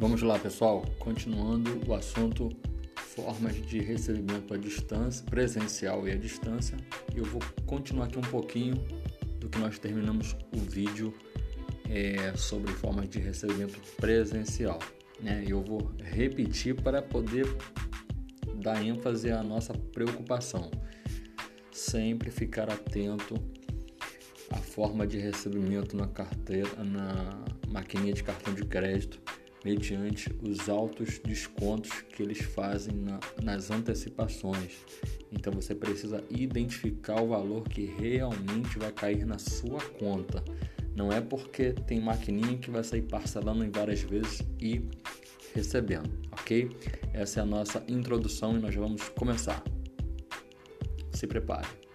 Vamos lá, pessoal. Continuando o assunto formas de recebimento à distância, presencial e à distância. Eu vou continuar aqui um pouquinho do que nós terminamos o vídeo é, sobre formas de recebimento presencial. Né? Eu vou repetir para poder dar ênfase à nossa preocupação. Sempre ficar atento à forma de recebimento na carteira, na maquininha de cartão de crédito mediante os altos descontos que eles fazem na, nas antecipações. Então você precisa identificar o valor que realmente vai cair na sua conta. Não é porque tem maquininha que vai sair parcelando em várias vezes e recebendo, ok? Essa é a nossa introdução e nós vamos começar. Se prepare.